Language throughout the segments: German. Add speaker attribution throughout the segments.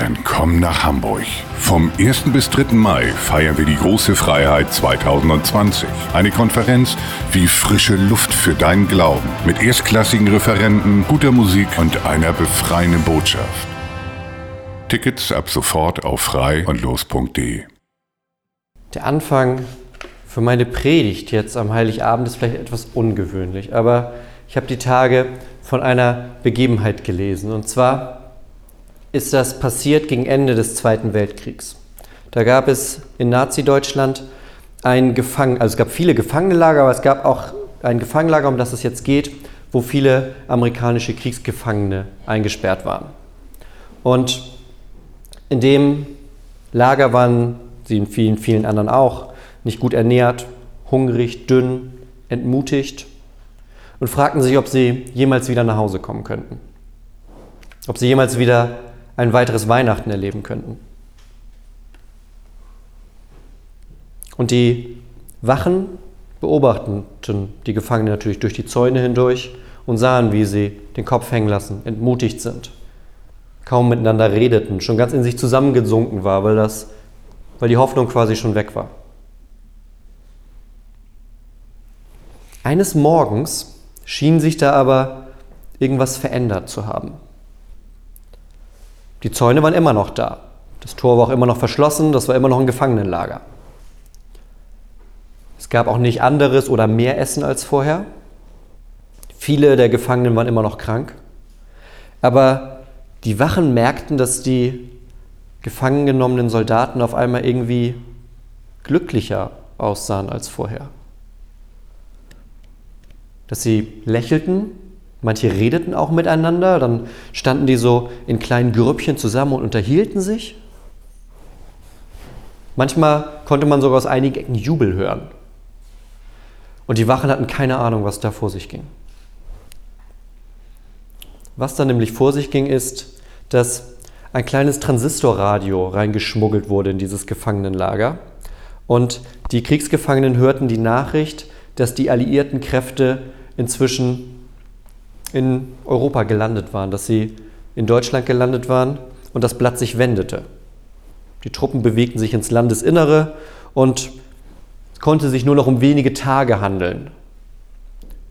Speaker 1: Dann komm nach Hamburg. Vom 1. bis 3. Mai feiern wir die große Freiheit 2020. Eine Konferenz wie frische Luft für deinen Glauben. Mit erstklassigen Referenten, guter Musik und einer befreienden Botschaft. Tickets ab sofort auf frei und los.de.
Speaker 2: Der Anfang für meine Predigt jetzt am Heiligabend ist vielleicht etwas ungewöhnlich, aber ich habe die Tage von einer Begebenheit gelesen. Und zwar ist das passiert gegen Ende des Zweiten Weltkriegs. Da gab es in Nazi-Deutschland ein Gefangen, also es gab viele Gefangenenlager, aber es gab auch ein Gefangenenlager, um das es jetzt geht, wo viele amerikanische Kriegsgefangene eingesperrt waren. Und in dem Lager waren sie in vielen, vielen anderen auch nicht gut ernährt, hungrig, dünn, entmutigt und fragten sich, ob sie jemals wieder nach Hause kommen könnten. Ob sie jemals wieder ein weiteres Weihnachten erleben könnten. Und die Wachen beobachteten die Gefangenen natürlich durch die Zäune hindurch und sahen, wie sie den Kopf hängen lassen, entmutigt sind, kaum miteinander redeten, schon ganz in sich zusammengesunken war, weil, das, weil die Hoffnung quasi schon weg war. Eines Morgens schien sich da aber irgendwas verändert zu haben. Die Zäune waren immer noch da. Das Tor war auch immer noch verschlossen, das war immer noch ein Gefangenenlager. Es gab auch nicht anderes oder mehr Essen als vorher. Viele der Gefangenen waren immer noch krank. Aber die Wachen merkten, dass die gefangen genommenen Soldaten auf einmal irgendwie glücklicher aussahen als vorher. Dass sie lächelten Manche redeten auch miteinander, dann standen die so in kleinen Grüppchen zusammen und unterhielten sich. Manchmal konnte man sogar aus einigen Ecken Jubel hören. Und die Wachen hatten keine Ahnung, was da vor sich ging. Was da nämlich vor sich ging, ist, dass ein kleines Transistorradio reingeschmuggelt wurde in dieses Gefangenenlager. Und die Kriegsgefangenen hörten die Nachricht, dass die alliierten Kräfte inzwischen in Europa gelandet waren, dass sie in Deutschland gelandet waren und das Blatt sich wendete. Die Truppen bewegten sich ins Landesinnere und es konnte sich nur noch um wenige Tage handeln,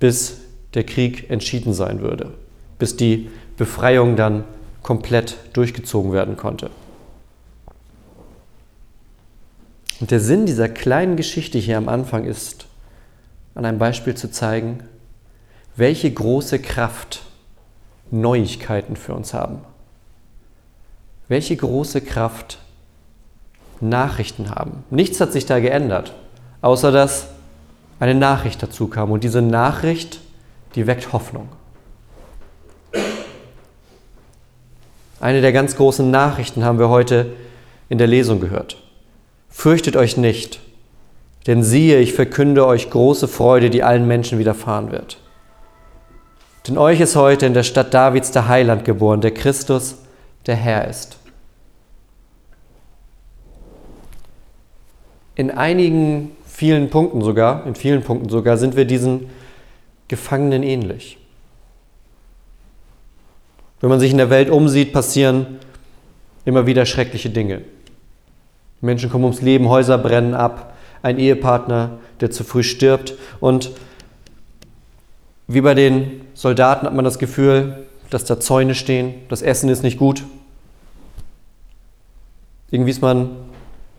Speaker 2: bis der Krieg entschieden sein würde, bis die Befreiung dann komplett durchgezogen werden konnte. Und der Sinn dieser kleinen Geschichte hier am Anfang ist, an einem Beispiel zu zeigen, welche große Kraft Neuigkeiten für uns haben. Welche große Kraft Nachrichten haben. Nichts hat sich da geändert, außer dass eine Nachricht dazu kam. Und diese Nachricht, die weckt Hoffnung. Eine der ganz großen Nachrichten haben wir heute in der Lesung gehört. Fürchtet euch nicht, denn siehe, ich verkünde euch große Freude, die allen Menschen widerfahren wird. Denn euch ist heute in der Stadt Davids der Heiland geboren, der Christus, der Herr ist. In einigen, vielen Punkten sogar, in vielen Punkten sogar, sind wir diesen Gefangenen ähnlich. Wenn man sich in der Welt umsieht, passieren immer wieder schreckliche Dinge. Menschen kommen ums Leben, Häuser brennen ab, ein Ehepartner, der zu früh stirbt und wie bei den Soldaten hat man das Gefühl, dass da Zäune stehen, das Essen ist nicht gut. Irgendwie ist man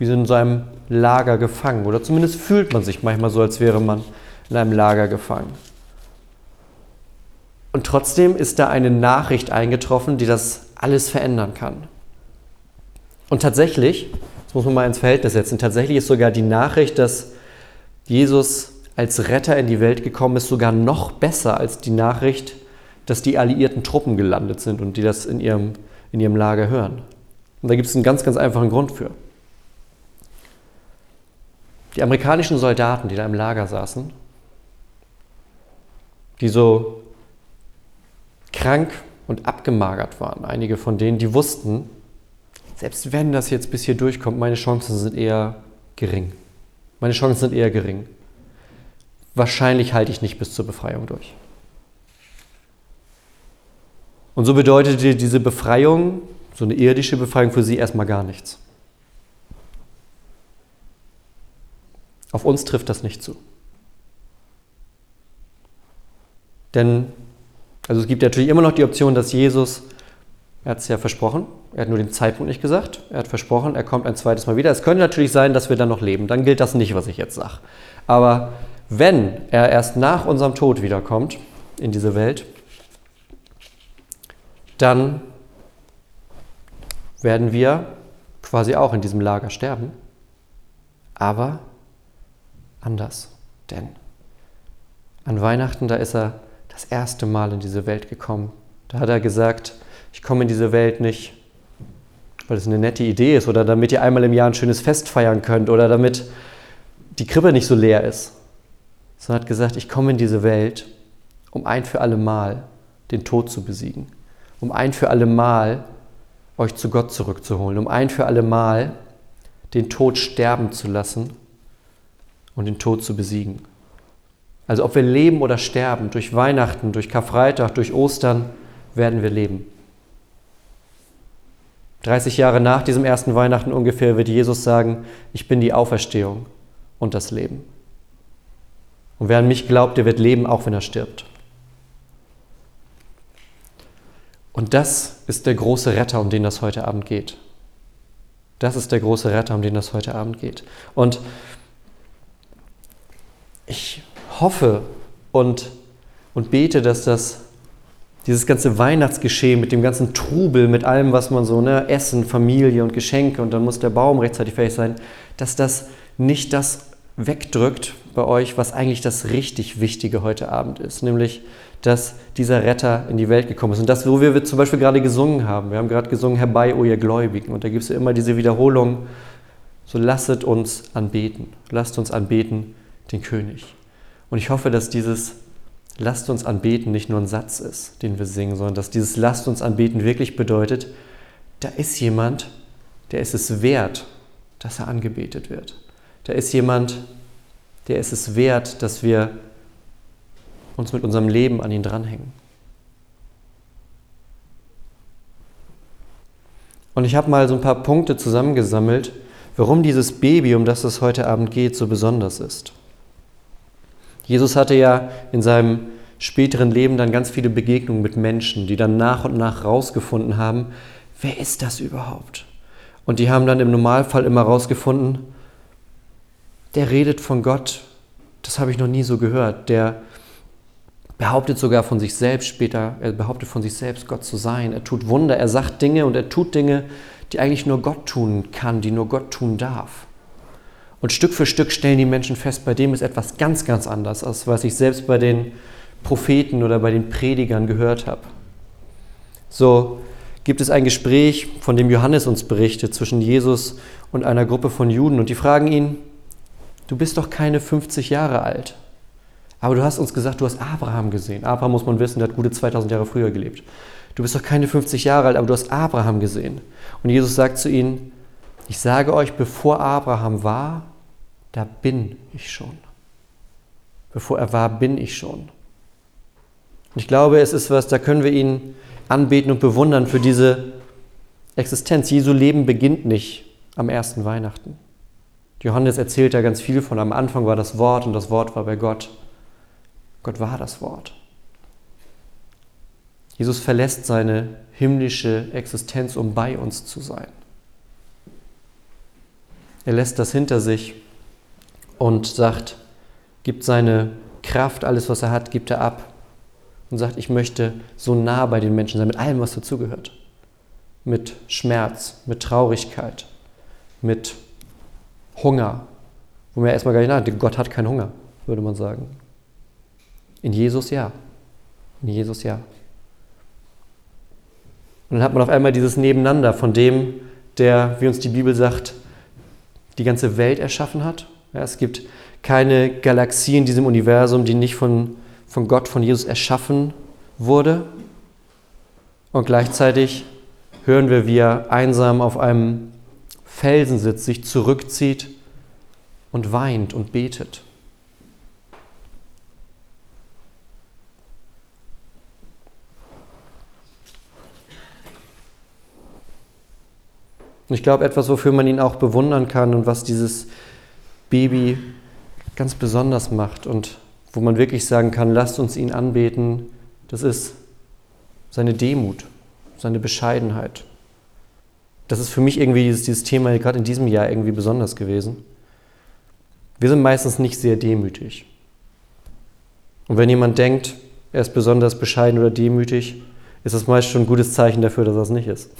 Speaker 2: wie in seinem Lager gefangen oder zumindest fühlt man sich manchmal so, als wäre man in einem Lager gefangen. Und trotzdem ist da eine Nachricht eingetroffen, die das alles verändern kann. Und tatsächlich, das muss man mal ins Verhältnis setzen, tatsächlich ist sogar die Nachricht, dass Jesus als Retter in die Welt gekommen ist, sogar noch besser als die Nachricht, dass die alliierten Truppen gelandet sind und die das in ihrem, in ihrem Lager hören. Und da gibt es einen ganz, ganz einfachen Grund für. Die amerikanischen Soldaten, die da im Lager saßen, die so krank und abgemagert waren, einige von denen, die wussten, selbst wenn das jetzt bis hier durchkommt, meine Chancen sind eher gering. Meine Chancen sind eher gering. Wahrscheinlich halte ich nicht bis zur Befreiung durch. Und so bedeutete diese Befreiung, so eine irdische Befreiung für sie erstmal gar nichts. Auf uns trifft das nicht zu. Denn, also es gibt natürlich immer noch die Option, dass Jesus, er hat es ja versprochen, er hat nur den Zeitpunkt nicht gesagt, er hat versprochen, er kommt ein zweites Mal wieder. Es könnte natürlich sein, dass wir dann noch leben, dann gilt das nicht, was ich jetzt sage. Aber wenn er erst nach unserem Tod wiederkommt in diese Welt, dann werden wir quasi auch in diesem Lager sterben, aber anders. Denn an Weihnachten, da ist er das erste Mal in diese Welt gekommen. Da hat er gesagt, ich komme in diese Welt nicht, weil es eine nette Idee ist oder damit ihr einmal im Jahr ein schönes Fest feiern könnt oder damit die Krippe nicht so leer ist, sondern hat gesagt, ich komme in diese Welt, um ein für alle Mal den Tod zu besiegen, um ein für alle Mal euch zu Gott zurückzuholen, um ein für alle Mal den Tod sterben zu lassen und den Tod zu besiegen. Also ob wir leben oder sterben, durch Weihnachten, durch Karfreitag, durch Ostern, werden wir leben. 30 Jahre nach diesem ersten Weihnachten ungefähr wird Jesus sagen, ich bin die Auferstehung und das Leben. Und wer an mich glaubt, der wird leben, auch wenn er stirbt. Und das ist der große Retter, um den das heute Abend geht. Das ist der große Retter, um den das heute Abend geht. Und ich hoffe und, und bete, dass das dieses ganze Weihnachtsgeschehen mit dem ganzen Trubel, mit allem, was man so, ne, Essen, Familie und Geschenke und dann muss der Baum rechtzeitig fertig sein, dass das nicht das wegdrückt bei euch, was eigentlich das richtig Wichtige heute Abend ist, nämlich, dass dieser Retter in die Welt gekommen ist. Und das, wo wir zum Beispiel gerade gesungen haben. Wir haben gerade gesungen, herbei, o ihr Gläubigen. Und da gibt es ja immer diese Wiederholung, so lasset uns anbeten, lasst uns anbeten den König. Und ich hoffe, dass dieses Lasst uns anbeten nicht nur ein Satz ist, den wir singen, sondern dass dieses Lasst uns anbeten wirklich bedeutet, da ist jemand, der ist es wert, dass er angebetet wird. Da ist jemand, der ist es wert, dass wir uns mit unserem Leben an ihn dranhängen. Und ich habe mal so ein paar Punkte zusammengesammelt, warum dieses Baby, um das es heute Abend geht, so besonders ist. Jesus hatte ja in seinem späteren Leben dann ganz viele Begegnungen mit Menschen, die dann nach und nach rausgefunden haben, wer ist das überhaupt? Und die haben dann im Normalfall immer rausgefunden, der redet von Gott, das habe ich noch nie so gehört. Der behauptet sogar von sich selbst später, er behauptet von sich selbst, Gott zu sein. Er tut Wunder, er sagt Dinge und er tut Dinge, die eigentlich nur Gott tun kann, die nur Gott tun darf. Und Stück für Stück stellen die Menschen fest, bei dem ist etwas ganz, ganz anders, als was ich selbst bei den Propheten oder bei den Predigern gehört habe. So gibt es ein Gespräch, von dem Johannes uns berichtet, zwischen Jesus und einer Gruppe von Juden. Und die fragen ihn, du bist doch keine 50 Jahre alt. Aber du hast uns gesagt, du hast Abraham gesehen. Abraham muss man wissen, der hat gute 2000 Jahre früher gelebt. Du bist doch keine 50 Jahre alt, aber du hast Abraham gesehen. Und Jesus sagt zu ihnen, ich sage euch, bevor Abraham war, da bin ich schon. Bevor er war, bin ich schon. Und ich glaube, es ist was, da können wir ihn anbeten und bewundern für diese Existenz. Jesu Leben beginnt nicht am ersten Weihnachten. Johannes erzählt da ganz viel von. Am Anfang war das Wort und das Wort war bei Gott. Gott war das Wort. Jesus verlässt seine himmlische Existenz, um bei uns zu sein. Er lässt das hinter sich und sagt, gibt seine Kraft, alles, was er hat, gibt er ab und sagt, ich möchte so nah bei den Menschen sein, mit allem, was dazugehört. Mit Schmerz, mit Traurigkeit, mit Hunger, wo man erstmal gar nicht nachdenkt, Gott hat keinen Hunger, würde man sagen. In Jesus ja. In Jesus ja. Und dann hat man auf einmal dieses Nebeneinander von dem, der, wie uns die Bibel sagt, die ganze Welt erschaffen hat. Ja, es gibt keine Galaxie in diesem Universum, die nicht von, von Gott, von Jesus erschaffen wurde. Und gleichzeitig hören wir, wie er einsam auf einem Felsen sitzt, sich zurückzieht und weint und betet. Ich glaube, etwas, wofür man ihn auch bewundern kann und was dieses Baby ganz besonders macht und wo man wirklich sagen kann, lasst uns ihn anbeten, das ist seine Demut, seine Bescheidenheit. Das ist für mich irgendwie dieses, dieses Thema gerade in diesem Jahr irgendwie besonders gewesen. Wir sind meistens nicht sehr demütig. Und wenn jemand denkt, er ist besonders bescheiden oder demütig, ist das meist schon ein gutes Zeichen dafür, dass er es nicht ist.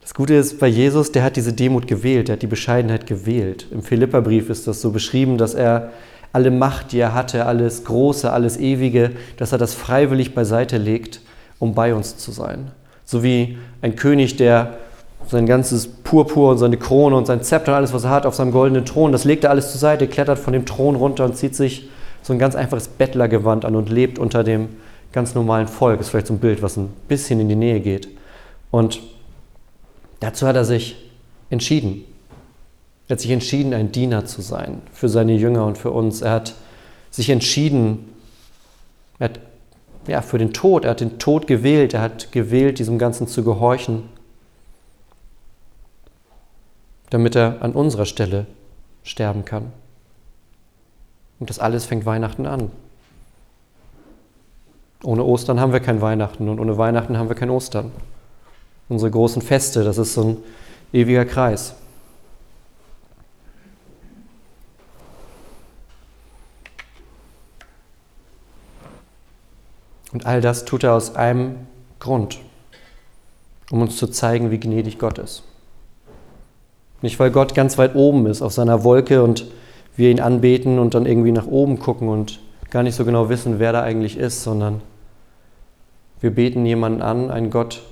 Speaker 2: Das Gute ist bei Jesus, der hat diese Demut gewählt, der hat die Bescheidenheit gewählt. Im Philipperbrief ist das so beschrieben, dass er alle Macht, die er hatte, alles Große, alles Ewige, dass er das freiwillig beiseite legt, um bei uns zu sein. So wie ein König, der sein ganzes Purpur und seine Krone und sein Zepter und alles, was er hat, auf seinem goldenen Thron, das legt er alles zur Seite, klettert von dem Thron runter und zieht sich so ein ganz einfaches Bettlergewand an und lebt unter dem ganz normalen Volk. Ist vielleicht so ein Bild, was ein bisschen in die Nähe geht. Und Dazu hat er sich entschieden. Er hat sich entschieden, ein Diener zu sein für seine Jünger und für uns. Er hat sich entschieden, er hat, ja, für den Tod. Er hat den Tod gewählt. Er hat gewählt, diesem Ganzen zu gehorchen, damit er an unserer Stelle sterben kann. Und das alles fängt Weihnachten an. Ohne Ostern haben wir kein Weihnachten und ohne Weihnachten haben wir kein Ostern unsere großen Feste. Das ist so ein ewiger Kreis. Und all das tut er aus einem Grund, um uns zu zeigen, wie gnädig Gott ist. Nicht, weil Gott ganz weit oben ist auf seiner Wolke und wir ihn anbeten und dann irgendwie nach oben gucken und gar nicht so genau wissen, wer da eigentlich ist, sondern wir beten jemanden an, einen Gott,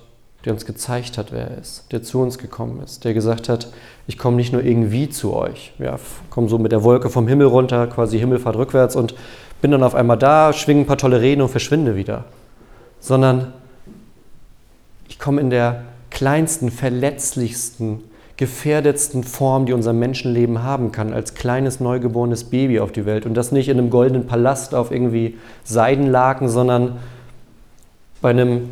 Speaker 2: der uns gezeigt hat, wer er ist, der zu uns gekommen ist, der gesagt hat, ich komme nicht nur irgendwie zu euch, ja, komme so mit der Wolke vom Himmel runter, quasi Himmelfahrt rückwärts und bin dann auf einmal da, schwinge ein paar tolle Reden und verschwinde wieder, sondern ich komme in der kleinsten, verletzlichsten, gefährdetsten Form, die unser Menschenleben haben kann, als kleines neugeborenes Baby auf die Welt. Und das nicht in einem goldenen Palast auf irgendwie Seidenlaken, sondern bei einem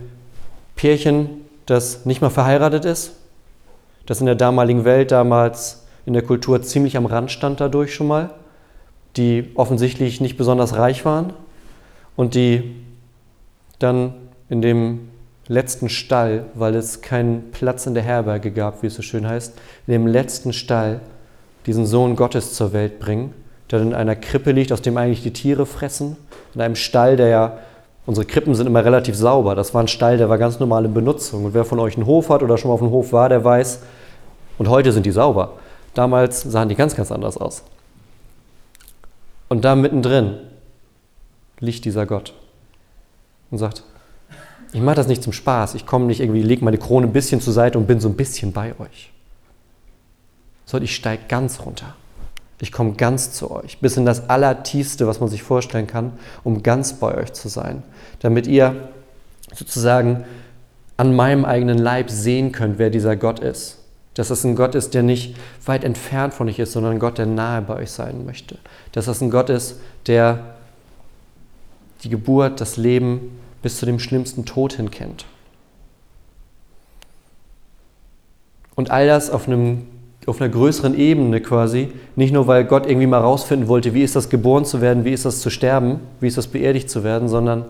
Speaker 2: Pärchen, das nicht mal verheiratet ist, das in der damaligen Welt damals in der Kultur ziemlich am Rand stand dadurch schon mal, die offensichtlich nicht besonders reich waren und die dann in dem letzten Stall, weil es keinen Platz in der Herberge gab, wie es so schön heißt, in dem letzten Stall diesen Sohn Gottes zur Welt bringen, der in einer Krippe liegt, aus dem eigentlich die Tiere fressen, in einem Stall, der ja Unsere Krippen sind immer relativ sauber. Das war ein Stall, der war ganz normal in Benutzung. Und wer von euch einen Hof hat oder schon mal auf dem Hof war, der weiß, und heute sind die sauber. Damals sahen die ganz, ganz anders aus. Und da mittendrin liegt dieser Gott und sagt, ich mache das nicht zum Spaß, ich komme nicht irgendwie, lege meine Krone ein bisschen zur Seite und bin so ein bisschen bei euch. Sondern ich steige ganz runter. Ich komme ganz zu euch, bis in das Allertiefste, was man sich vorstellen kann, um ganz bei euch zu sein, damit ihr sozusagen an meinem eigenen Leib sehen könnt, wer dieser Gott ist. Dass es ein Gott ist, der nicht weit entfernt von euch ist, sondern ein Gott, der nahe bei euch sein möchte. Dass es ein Gott ist, der die Geburt, das Leben bis zu dem schlimmsten Tod hin kennt. Und all das auf einem auf einer größeren Ebene quasi, nicht nur weil Gott irgendwie mal rausfinden wollte, wie ist das geboren zu werden, wie ist das zu sterben, wie ist das beerdigt zu werden, sondern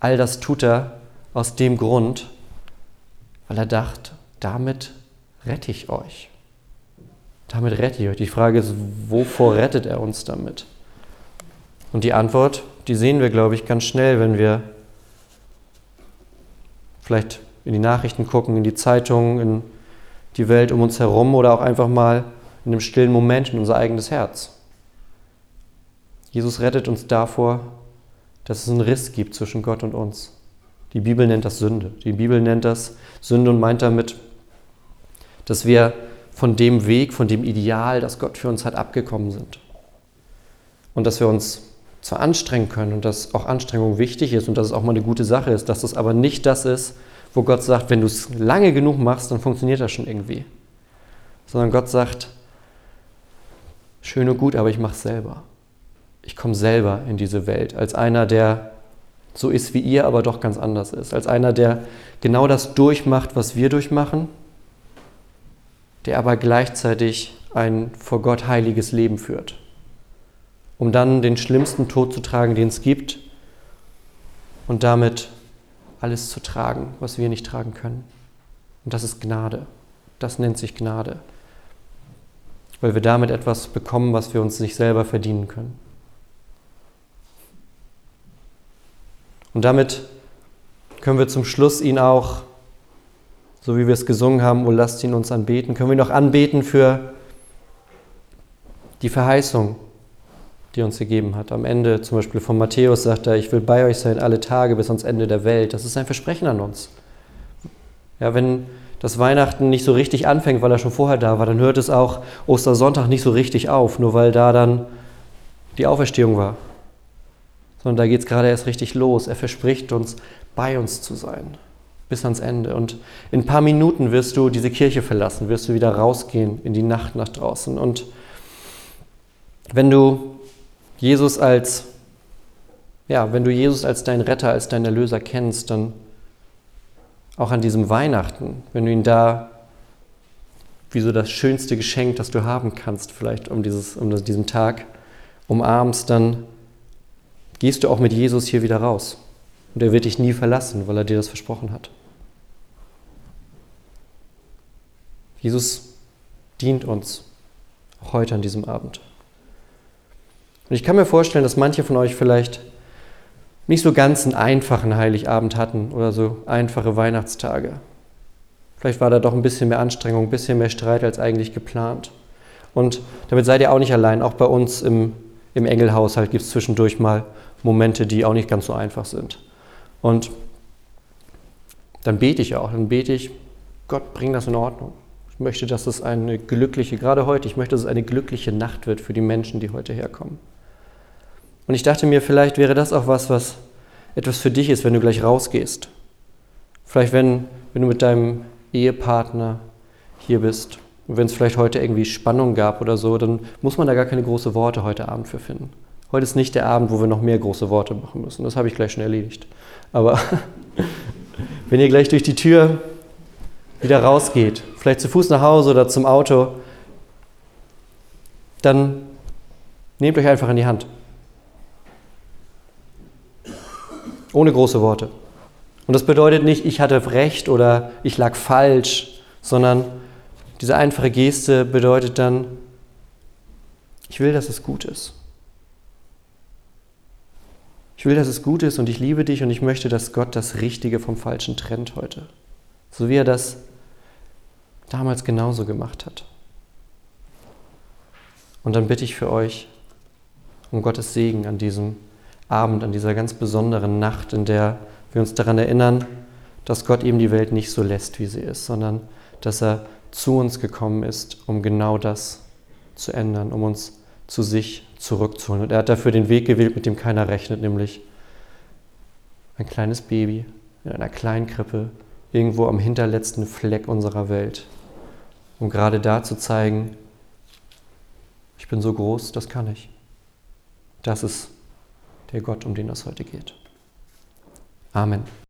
Speaker 2: all das tut er aus dem Grund, weil er dachte, damit rette ich euch. Damit rette ich euch. Die Frage ist, wovor rettet er uns damit? Und die Antwort, die sehen wir, glaube ich, ganz schnell, wenn wir vielleicht in die Nachrichten gucken, in die Zeitungen, in die Welt um uns herum oder auch einfach mal in einem stillen Moment in unser eigenes Herz. Jesus rettet uns davor, dass es einen Riss gibt zwischen Gott und uns. Die Bibel nennt das Sünde. Die Bibel nennt das Sünde und meint damit, dass wir von dem Weg, von dem Ideal, das Gott für uns hat, abgekommen sind. Und dass wir uns zwar anstrengen können und dass auch Anstrengung wichtig ist und dass es auch mal eine gute Sache ist, dass das aber nicht das ist, wo Gott sagt, wenn du es lange genug machst, dann funktioniert das schon irgendwie. Sondern Gott sagt, schön und gut, aber ich mache es selber. Ich komme selber in diese Welt als einer, der so ist wie ihr, aber doch ganz anders ist. Als einer, der genau das durchmacht, was wir durchmachen, der aber gleichzeitig ein vor Gott heiliges Leben führt um dann den schlimmsten Tod zu tragen, den es gibt und damit alles zu tragen, was wir nicht tragen können. Und das ist Gnade. Das nennt sich Gnade. Weil wir damit etwas bekommen, was wir uns nicht selber verdienen können. Und damit können wir zum Schluss ihn auch, so wie wir es gesungen haben, oh lasst ihn uns anbeten, können wir noch anbeten für die Verheißung, die uns gegeben hat. Am Ende zum Beispiel von Matthäus sagt er, ich will bei euch sein alle Tage bis ans Ende der Welt. Das ist ein Versprechen an uns. Ja, wenn das Weihnachten nicht so richtig anfängt, weil er schon vorher da war, dann hört es auch Ostersonntag nicht so richtig auf, nur weil da dann die Auferstehung war. Sondern da geht es gerade erst richtig los. Er verspricht uns, bei uns zu sein, bis ans Ende. Und in ein paar Minuten wirst du diese Kirche verlassen, wirst du wieder rausgehen in die Nacht nach draußen. Und wenn du Jesus als, ja, wenn du Jesus als dein Retter, als dein Erlöser kennst, dann auch an diesem Weihnachten, wenn du ihn da wie so das schönste Geschenk, das du haben kannst, vielleicht um, dieses, um diesen Tag umarmst, dann gehst du auch mit Jesus hier wieder raus. Und er wird dich nie verlassen, weil er dir das versprochen hat. Jesus dient uns auch heute an diesem Abend. Und ich kann mir vorstellen, dass manche von euch vielleicht nicht so ganz einen einfachen Heiligabend hatten oder so einfache Weihnachtstage. Vielleicht war da doch ein bisschen mehr Anstrengung, ein bisschen mehr Streit als eigentlich geplant. Und damit seid ihr auch nicht allein. Auch bei uns im, im Engelhaushalt gibt es zwischendurch mal Momente, die auch nicht ganz so einfach sind. Und dann bete ich auch. Dann bete ich, Gott, bring das in Ordnung. Ich möchte, dass es eine glückliche, gerade heute, ich möchte, dass es eine glückliche Nacht wird für die Menschen, die heute herkommen. Und ich dachte mir, vielleicht wäre das auch was, was etwas für dich ist, wenn du gleich rausgehst. Vielleicht, wenn, wenn du mit deinem Ehepartner hier bist und wenn es vielleicht heute irgendwie Spannung gab oder so, dann muss man da gar keine großen Worte heute Abend für finden. Heute ist nicht der Abend, wo wir noch mehr große Worte machen müssen. Das habe ich gleich schon erledigt. Aber wenn ihr gleich durch die Tür wieder rausgeht, vielleicht zu Fuß nach Hause oder zum Auto, dann nehmt euch einfach in die Hand. Ohne große Worte. Und das bedeutet nicht, ich hatte recht oder ich lag falsch, sondern diese einfache Geste bedeutet dann, ich will, dass es gut ist. Ich will, dass es gut ist und ich liebe dich und ich möchte, dass Gott das Richtige vom Falschen trennt heute. So wie er das damals genauso gemacht hat. Und dann bitte ich für euch um Gottes Segen an diesem Abend, an dieser ganz besonderen Nacht, in der wir uns daran erinnern, dass Gott eben die Welt nicht so lässt, wie sie ist, sondern dass er zu uns gekommen ist, um genau das zu ändern, um uns zu sich zurückzuholen. Und er hat dafür den Weg gewählt, mit dem keiner rechnet, nämlich ein kleines Baby in einer kleinen Krippe, irgendwo am hinterletzten Fleck unserer Welt, um gerade da zu zeigen, ich bin so groß, das kann ich. Das ist der Gott, um den es heute geht. Amen.